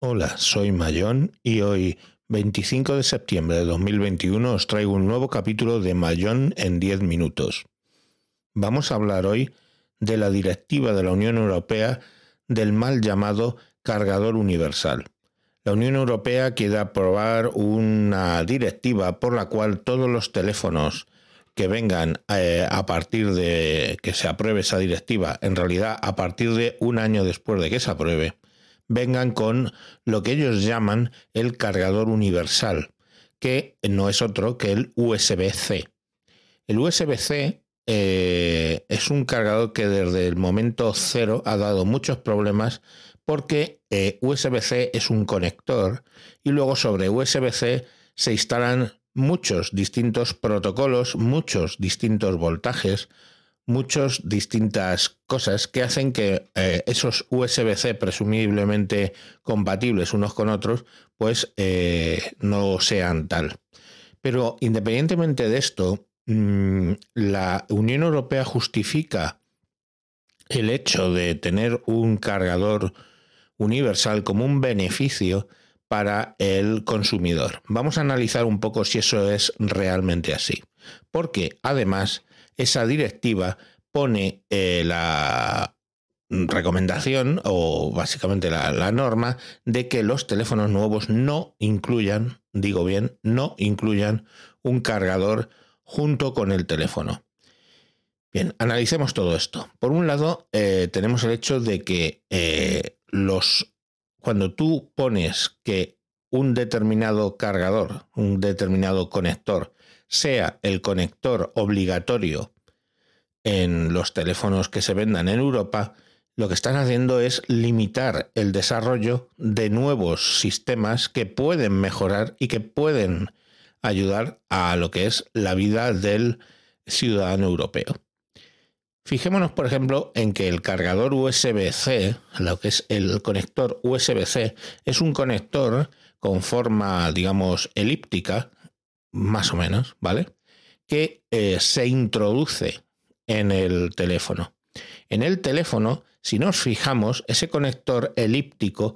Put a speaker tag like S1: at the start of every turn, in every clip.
S1: Hola, soy Mayón y hoy, 25 de septiembre de 2021, os traigo un nuevo capítulo de Mayón en 10 minutos. Vamos a hablar hoy de la directiva de la Unión Europea del mal llamado cargador universal. La Unión Europea quiere aprobar una directiva por la cual todos los teléfonos que vengan eh, a partir de que se apruebe esa directiva, en realidad a partir de un año después de que se apruebe, vengan con lo que ellos llaman el cargador universal, que no es otro que el USB-C. El USB-C eh, es un cargador que desde el momento cero ha dado muchos problemas porque eh, USB-C es un conector y luego sobre USB-C se instalan muchos distintos protocolos, muchos distintos voltajes, muchas distintas cosas que hacen que eh, esos USB-C presumiblemente compatibles unos con otros, pues eh, no sean tal. Pero independientemente de esto, mm, la Unión Europea justifica el hecho de tener un cargador universal como un beneficio para el consumidor. Vamos a analizar un poco si eso es realmente así. Porque además esa directiva pone eh, la recomendación o básicamente la, norma de que los teléfonos nuevos no incluyan, digo bien, no incluyan un cargador junto con el teléfono. Bien, analicemos todo esto. Por un lado, eh, tenemos el hecho de que eh, los cuando tú pones que un determinado cargador, un determinado conector, sea el conector obligatorio en los teléfonos que se vendan en Europa, lo que están haciendo es limitar el desarrollo de nuevos sistemas que pueden mejorar y que pueden ayudar a lo que es la vida del ciudadano europeo. Fijémonos, por ejemplo, en que el cargador USB-C, lo que es el conector USB-C, es un conector con forma, digamos, elíptica, más o menos, ¿vale? Que eh, se introduce en el teléfono. En el teléfono, si nos fijamos, ese conector elíptico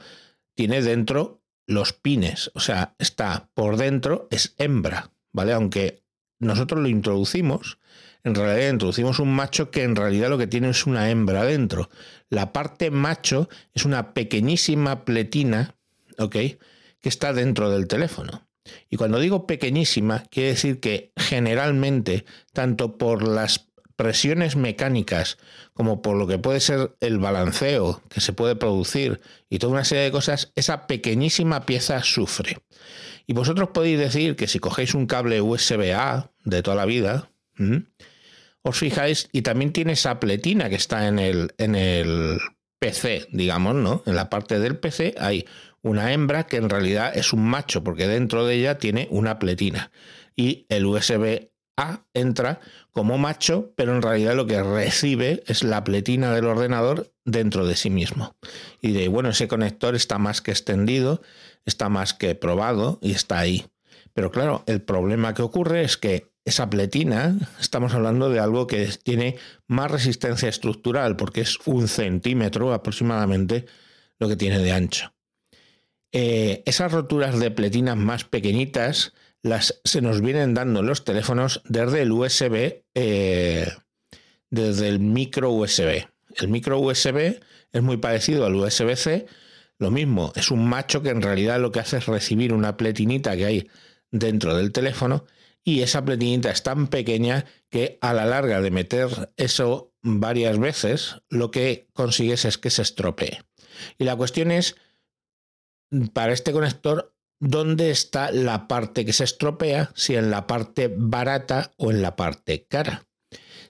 S1: tiene dentro los pines, o sea, está por dentro, es hembra, ¿vale? Aunque nosotros lo introducimos, en realidad introducimos un macho que en realidad lo que tiene es una hembra dentro. La parte macho es una pequeñísima pletina, ¿ok? Que está dentro del teléfono. Y cuando digo pequeñísima, quiere decir que generalmente, tanto por las presiones mecánicas como por lo que puede ser el balanceo que se puede producir y toda una serie de cosas, esa pequeñísima pieza sufre. Y vosotros podéis decir que si cogéis un cable USB-A de toda la vida, os fijáis, y también tiene esa pletina que está en el, en el PC, digamos, ¿no? En la parte del PC hay una hembra que en realidad es un macho, porque dentro de ella tiene una pletina. Y el USB A entra como macho, pero en realidad lo que recibe es la pletina del ordenador dentro de sí mismo. Y de, bueno, ese conector está más que extendido, está más que probado y está ahí. Pero claro, el problema que ocurre es que esa pletina, estamos hablando de algo que tiene más resistencia estructural, porque es un centímetro aproximadamente lo que tiene de ancho. Eh, esas roturas de pletinas más pequeñitas las se nos vienen dando los teléfonos desde el USB, eh, desde el micro USB. El micro USB es muy parecido al USB-C, lo mismo, es un macho que en realidad lo que hace es recibir una pletinita que hay dentro del teléfono y esa pletinita es tan pequeña que a la larga de meter eso varias veces, lo que consigues es que se estropee. Y la cuestión es, para este conector, ¿dónde está la parte que se estropea? Si en la parte barata o en la parte cara.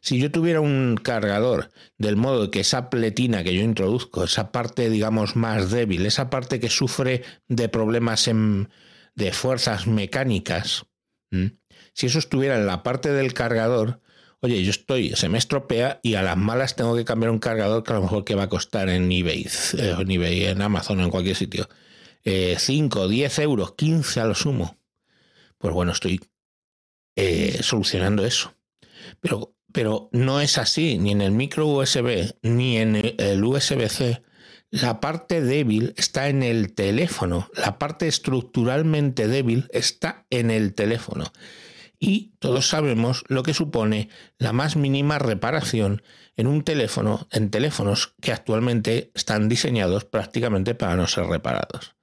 S1: Si yo tuviera un cargador del modo que esa pletina que yo introduzco, esa parte digamos más débil, esa parte que sufre de problemas de fuerzas mecánicas, si eso estuviera en la parte del cargador, oye, yo estoy, se me estropea y a las malas tengo que cambiar un cargador que a lo mejor que va a costar en eBay, eh, en, Amazon o en cualquier sitio, 5, eh, 10 euros, 15 a lo sumo. Pues bueno, estoy eh, solucionando eso. Pero, pero no es así, ni en el micro USB, ni en el USB-C. La parte débil está en el teléfono, la parte estructuralmente débil está en el teléfono. Y todos sabemos lo que supone la más mínima reparación en un teléfono, en teléfonos que actualmente están diseñados prácticamente para no ser reparados.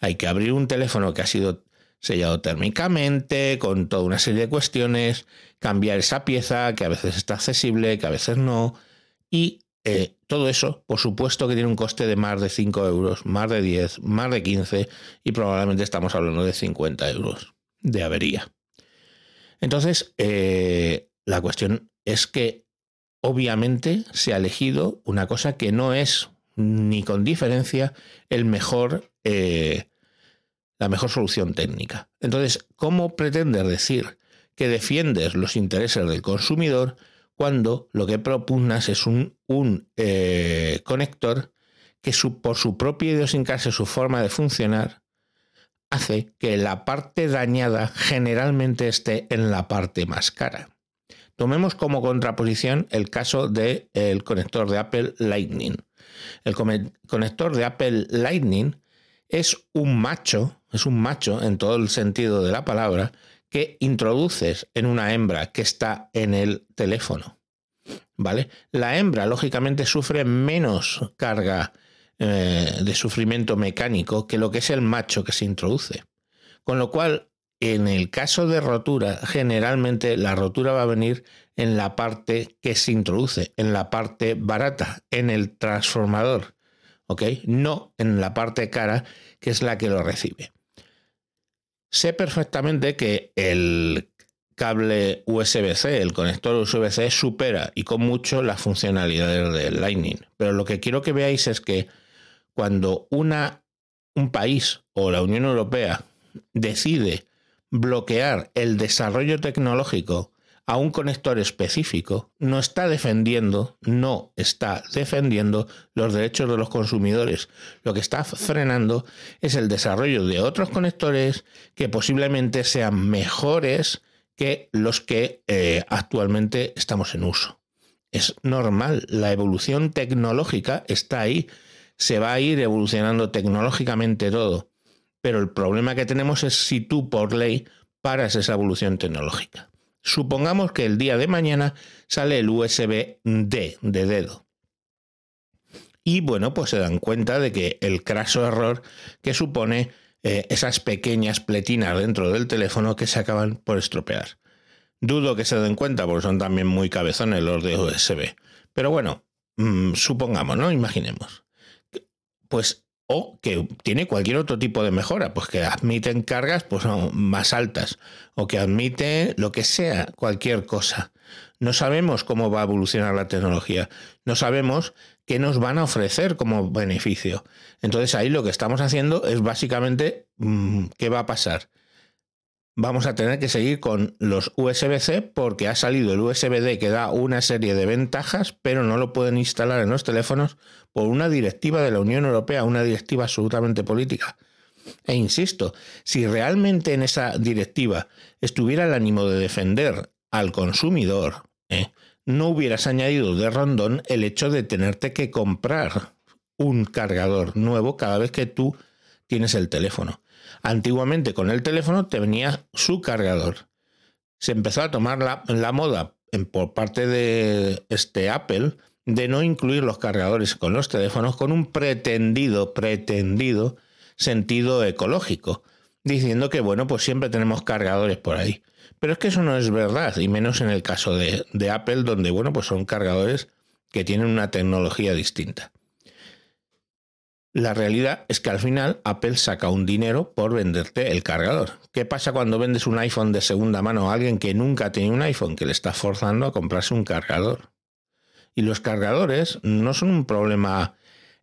S1: Hay que abrir un teléfono que ha sido sellado térmicamente, con toda una serie de cuestiones, cambiar esa pieza que a veces está accesible, que a veces no, y eh, todo eso, por supuesto que tiene un coste de más de 5 euros, más de 10, más de 15 y probablemente estamos hablando de 50 euros de avería. Entonces, eh, la cuestión es que obviamente se ha elegido una cosa que no es ni con diferencia el mejor eh, la mejor solución técnica. Entonces, ¿cómo pretendes decir que defiendes los intereses del consumidor cuando lo que propugnas es un, un eh, conector que por su propia idiosincrasia, su forma de funcionar, hace que la parte dañada generalmente esté en la parte más cara? Tomemos como contraposición el caso del conector de Apple Lightning. El conector de Apple Lightning es un macho, es un macho en todo el sentido de la palabra, que introduces en una hembra que está en el teléfono. ¿Vale? La hembra, lógicamente, sufre menos carga eh, de sufrimiento mecánico que lo que es el macho que se introduce. Con lo cual, en el caso de rotura, generalmente la rotura va a venir en la parte que se introduce, en la parte barata, en el transformador. ¿ok? No en la parte cara, que es la que lo recibe. Sé perfectamente que el cable USB-C, el conector USB-C, supera y con mucho las funcionalidades del Lightning. Pero lo que quiero que veáis es que cuando una, un país o la Unión Europea decide bloquear el desarrollo tecnológico a un conector específico, no está defendiendo, no está defendiendo los derechos de los consumidores. Lo que está frenando es el desarrollo de otros conectores que posiblemente sean mejores que los que eh, actualmente estamos en uso. Es normal, la evolución tecnológica está ahí, se va a ir evolucionando tecnológicamente todo, pero el problema que tenemos es si tú por ley paras esa evolución tecnológica. Supongamos que el día de mañana sale el USB-D de dedo. Y bueno, pues se dan cuenta de que el craso error que supone eh, esas pequeñas pletinas dentro del teléfono que se acaban por estropear. Dudo que se den cuenta porque son también muy cabezones los de USB. Pero bueno, mm, supongamos, ¿no? Imaginemos. Pues o que tiene cualquier otro tipo de mejora, pues que admiten cargas pues, más altas o que admite lo que sea, cualquier cosa. No sabemos cómo va a evolucionar la tecnología, no sabemos qué nos van a ofrecer como beneficio. Entonces ahí lo que estamos haciendo es básicamente mm, qué va a pasar vamos a tener que seguir con los USB-C porque ha salido el USB-D que da una serie de ventajas, pero no lo pueden instalar en los teléfonos por una directiva de la Unión Europea, una directiva absolutamente política. E insisto, si realmente en esa directiva estuviera el ánimo de defender al consumidor, ¿eh? no hubieras añadido de rondón el hecho de tenerte que comprar un cargador nuevo cada vez que tú tienes el teléfono. Antiguamente con el teléfono te venía su cargador. Se empezó a tomar la, moda por parte de este Apple de no incluir los cargadores con los teléfonos con un pretendido, pretendido sentido ecológico, diciendo que bueno, pues siempre tenemos cargadores por ahí. Pero es que eso no es verdad, y menos en el caso de, de Apple, donde bueno, pues son cargadores que tienen una tecnología distinta. La realidad es que al final Apple saca un dinero por venderte el cargador. ¿Qué pasa cuando vendes un iPhone de segunda mano a alguien que nunca ha tenido un iPhone, que le está forzando a comprarse un cargador? Y los cargadores no son un problema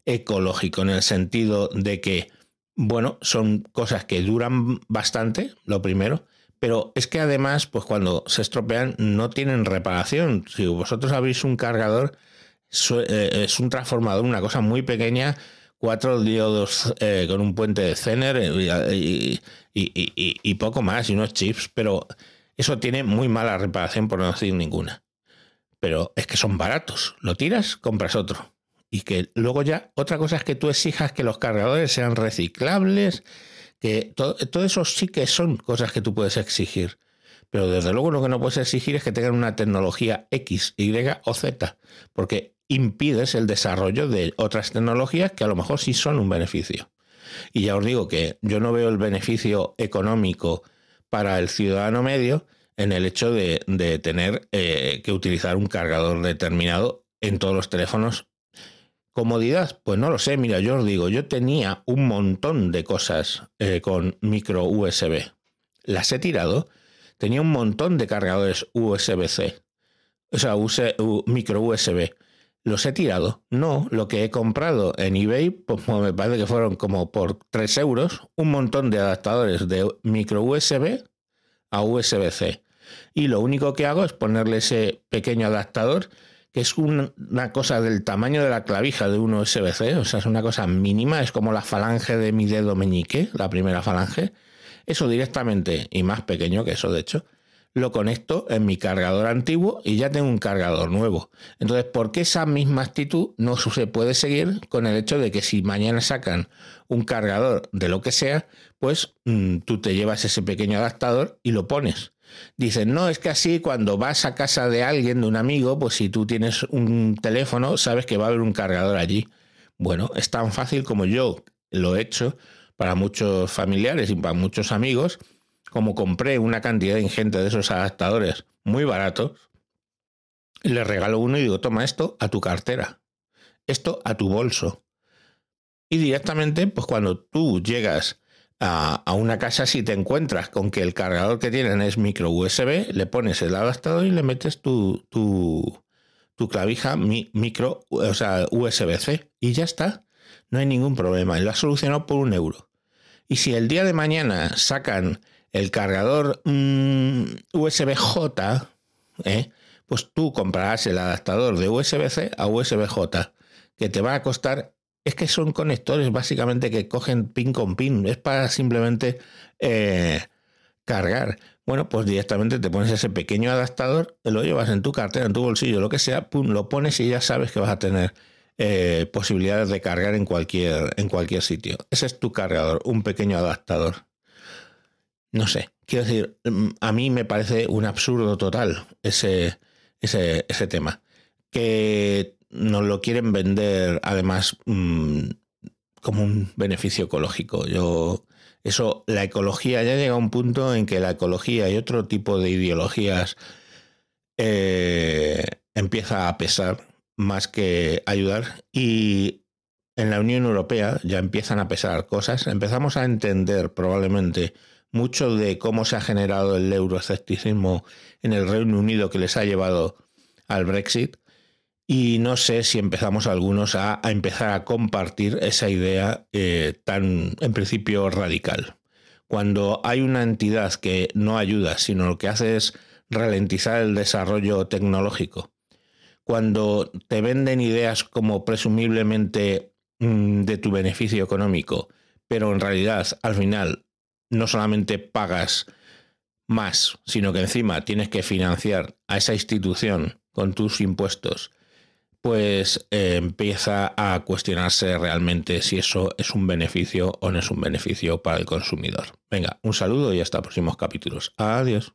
S1: ecológico en el sentido de que, bueno, son cosas que duran bastante, lo primero, pero es que además, pues cuando se estropean no tienen reparación. Si vosotros abrís un cargador, eh, es un transformador, una cosa muy pequeña cuatro diodos eh, con un puente de Zener eh, y, poco más, y unos chips, pero eso tiene muy mala reparación, por no decir ninguna. Pero es que son baratos. Lo tiras, compras otro. Y que luego ya, otra cosa es que tú exijas que los cargadores sean reciclables, que todo, todo eso sí que son cosas que tú puedes exigir. Pero desde luego lo que no puedes exigir es que tengan una tecnología X, Y o Z, porque impides el desarrollo de otras tecnologías que a lo mejor sí son un beneficio. Y ya os digo que yo no veo el beneficio económico para el ciudadano medio en el hecho de, tener eh, que utilizar un cargador determinado en todos los teléfonos. Comodidad, pues no lo sé. Mira, yo os digo, yo tenía un montón de cosas eh, con micro USB. Las he tirado. Tenía un montón de cargadores USB-C. O sea, micro USB ¿Los he tirado? No, lo que he comprado en eBay, pues me parece que fueron como por 3 euros, un montón de adaptadores de micro USB a USB-C. Y lo único que hago es ponerle ese pequeño adaptador, que es una cosa del tamaño de la clavija de un USB-C, o sea, es una cosa mínima, es como la falange de mi dedo meñique, la primera falange. Eso directamente, y más pequeño que eso, de hecho, lo conecto en mi cargador antiguo y ya tengo un cargador nuevo. Entonces, ¿por qué esa misma actitud no se puede seguir con el hecho de que si mañana sacan un cargador de lo que sea, pues mm, tú te llevas ese pequeño adaptador y lo pones? Dicen, no, es que así cuando vas a casa de alguien, de un amigo, pues si tú tienes un teléfono, sabes que va a haber un cargador allí. Bueno, es tan fácil como yo lo he hecho para muchos familiares y para muchos amigos como compré una cantidad ingente de esos adaptadores muy baratos, le regalo uno y digo, toma esto a tu cartera, esto a tu bolso. Y directamente, pues cuando tú llegas a, una casa, si te encuentras con que el cargador que tienen es micro USB, le pones el adaptador y le metes tu, tu, tu clavija micro, o sea, USB-C y ya está. No hay ningún problema. Lo has solucionado por un euro. Y si el día de mañana sacan el cargador mm, USB-J, ¿eh? pues tú comprarás el adaptador de USB-C a USB-J, que te va a costar, es que son conectores básicamente que cogen pin con pin, es para simplemente eh, cargar. Bueno, pues directamente te pones ese pequeño adaptador, lo llevas en tu cartera, en tu bolsillo, lo que sea, pum, lo pones y ya sabes que vas a tener eh, posibilidades de cargar en cualquier, en cualquier sitio. Ese es tu cargador, un pequeño adaptador. No sé, quiero decir, mm, a mí me parece un absurdo total ese, ese, ese tema. Que nos lo quieren vender además mm, como un beneficio ecológico. Yo, eso, la ecología ya llega un punto en que la ecología y otro tipo de ideologías eh, empieza a pesar más que ayudar. Y en la Unión Europea ya empiezan a pesar cosas. Empezamos a entender probablemente mucho de cómo se ha generado el euroescepticismo en el Reino Unido que les ha llevado al Brexit. Y no sé si empezamos algunos a, empezar a compartir esa idea eh, tan, en principio, radical. Cuando hay una entidad que no ayuda, sino lo que hace es ralentizar el desarrollo tecnológico. Cuando te venden ideas como presumiblemente mm, de tu beneficio económico, pero en realidad al final no solamente pagas más, sino que encima tienes que financiar a esa institución con tus impuestos, pues eh, empieza a cuestionarse realmente si eso es un beneficio o no es un beneficio para el consumidor. Venga, un saludo y hasta próximos capítulos. Adiós.